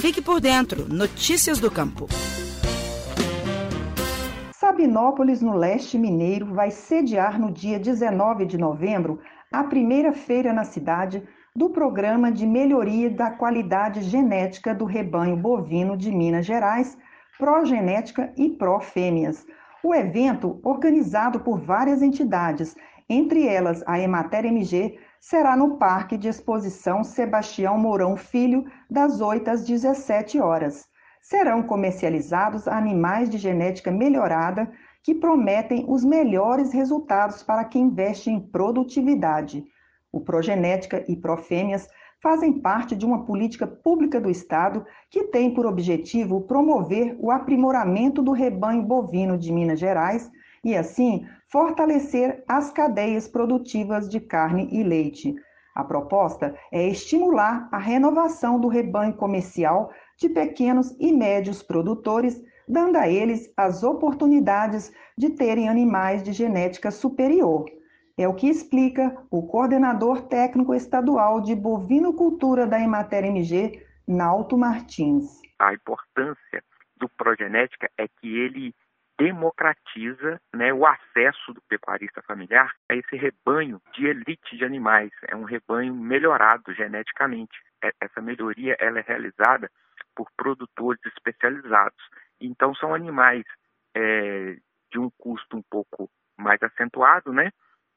Fique por dentro. Notícias do Campo. Sabinópolis, no leste mineiro, vai sediar no dia 19 de novembro a primeira feira na cidade do Programa de Melhoria da Qualidade Genética do Rebanho Bovino de Minas Gerais, Progenética e Profêmeas. O evento, organizado por várias entidades, entre elas a Emater MG, será no Parque de Exposição Sebastião Mourão Filho, das 8 às 17 horas. Serão comercializados animais de genética melhorada que prometem os melhores resultados para quem investe em produtividade. O Progenética e Profêmeas fazem parte de uma política pública do Estado que tem por objetivo promover o aprimoramento do rebanho bovino de Minas Gerais e, assim, fortalecer as cadeias produtivas de carne e leite. A proposta é estimular a renovação do rebanho comercial de pequenos e médios produtores, dando a eles as oportunidades de terem animais de genética superior. É o que explica o coordenador técnico estadual de bovinocultura da Emater MG, Nauto Martins. A importância do progenética é que ele democratiza né, o acesso do pecuarista familiar a esse rebanho de elite de animais. É um rebanho melhorado geneticamente. É, essa melhoria ela é realizada por produtores especializados. Então, são animais é, de um custo um pouco mais acentuado, né?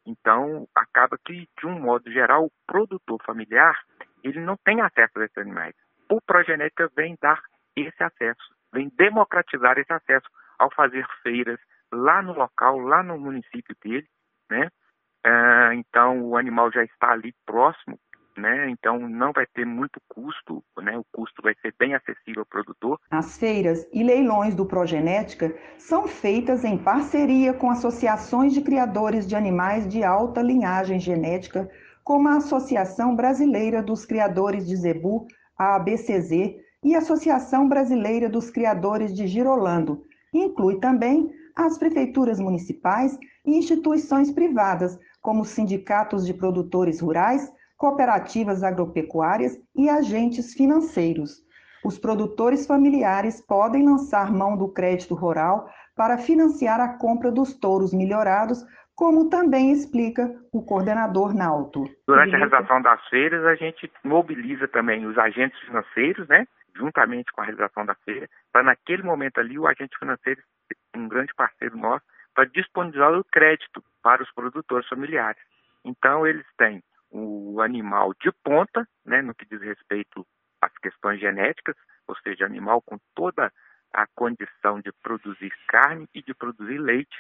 Então, acaba que, de um modo geral, o produtor familiar ele não tem acesso a esses animais. O progenética vem dar esse acesso, vem democratizar esse acesso ao fazer feiras lá no local, lá no município dele, né? Ah, então o animal já está ali próximo, né? Então não vai ter muito custo, né? O custo vai ser bem acessível ao produtor. As feiras e leilões do Progenética são feitas em parceria com associações de criadores de animais de alta linhagem genética, como a Associação Brasileira dos Criadores de Zebu, a ABCZ, e a Associação Brasileira dos Criadores de Girolando, Inclui também as prefeituras municipais e instituições privadas, como sindicatos de produtores rurais, cooperativas agropecuárias e agentes financeiros. Os produtores familiares podem lançar mão do crédito rural para financiar a compra dos touros melhorados, como também explica o coordenador Nauto. Durante a realização das feiras, a gente mobiliza também os agentes financeiros, né? Juntamente com a realização da feira, para naquele momento ali o agente financeiro, um grande parceiro nosso, para disponibilizar o crédito para os produtores familiares. Então eles têm o animal de ponta, né, no que diz respeito às questões genéticas, ou seja, animal com toda a condição de produzir carne e de produzir leite,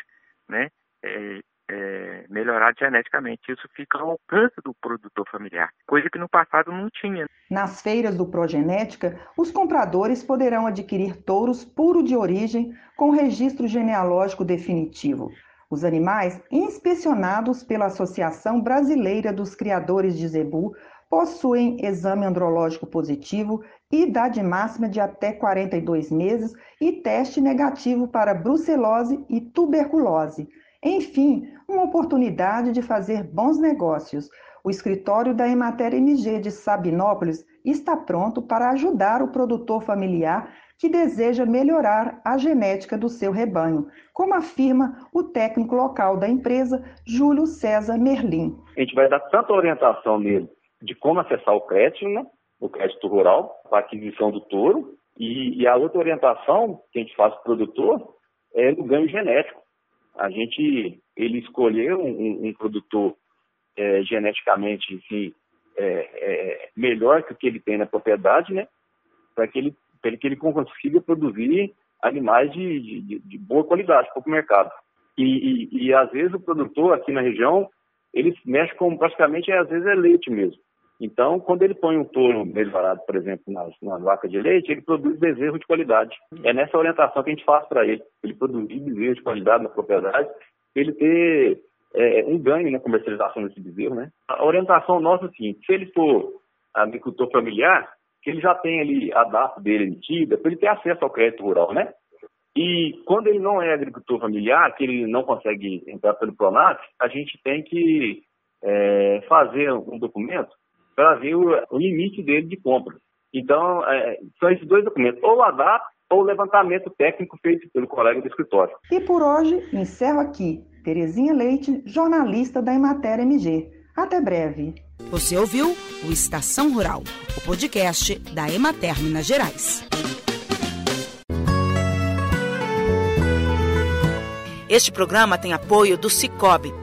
né, é, é, melhorado geneticamente. Isso fica ao alcance do produtor familiar, coisa que no passado não tinha. Nas feiras do Progenética, os compradores poderão adquirir touros puro de origem com registro genealógico definitivo. Os animais, inspecionados pela Associação Brasileira dos Criadores de Zebu, possuem exame andrológico positivo, idade máxima de até 42 meses e teste negativo para brucelose e tuberculose. Enfim, uma oportunidade de fazer bons negócios. O escritório da Emater MG de Sabinópolis está pronto para ajudar o produtor familiar que deseja melhorar a genética do seu rebanho, como afirma o técnico local da empresa, Júlio César Merlim. A gente vai dar tanta orientação nele de como acessar o crédito, né? o crédito rural, para aquisição do touro, e, e a outra orientação que a gente faz para o produtor é o ganho genético. A gente, ele escolheu um, um produtor é, geneticamente é, é, melhor que o que ele tem na propriedade, né? Para que ele, para que ele consiga produzir animais de, de, de boa qualidade para o mercado. E, e, e, às vezes o produtor aqui na região, ele mexe com praticamente, às vezes é leite mesmo. Então, quando ele põe um touro melhorado, por exemplo, na vaca de leite, ele produz bezerro de qualidade. É nessa orientação que a gente faz para ele. Ele produzir bezerro de qualidade na propriedade, ele ter é, um ganho na comercialização desse bezerro, né? A orientação nossa é a seguinte, se ele for agricultor familiar, que ele já tem ali a data dele emitida, para ele ter acesso ao crédito rural, né? E quando ele não é agricultor familiar, que ele não consegue entrar pelo PRONAF, a gente tem que é, fazer um documento para ver o, o, limite dele de compra. Então, é, são esses dois documentos, ou o ADAP ou o levantamento técnico feito pelo colega do escritório. E por hoje, encerro aqui. Terezinha Leite, jornalista da Emater MG. Até breve. Você ouviu o Estação Rural, o podcast da Emater Minas Gerais. Este programa tem apoio do Cicobi.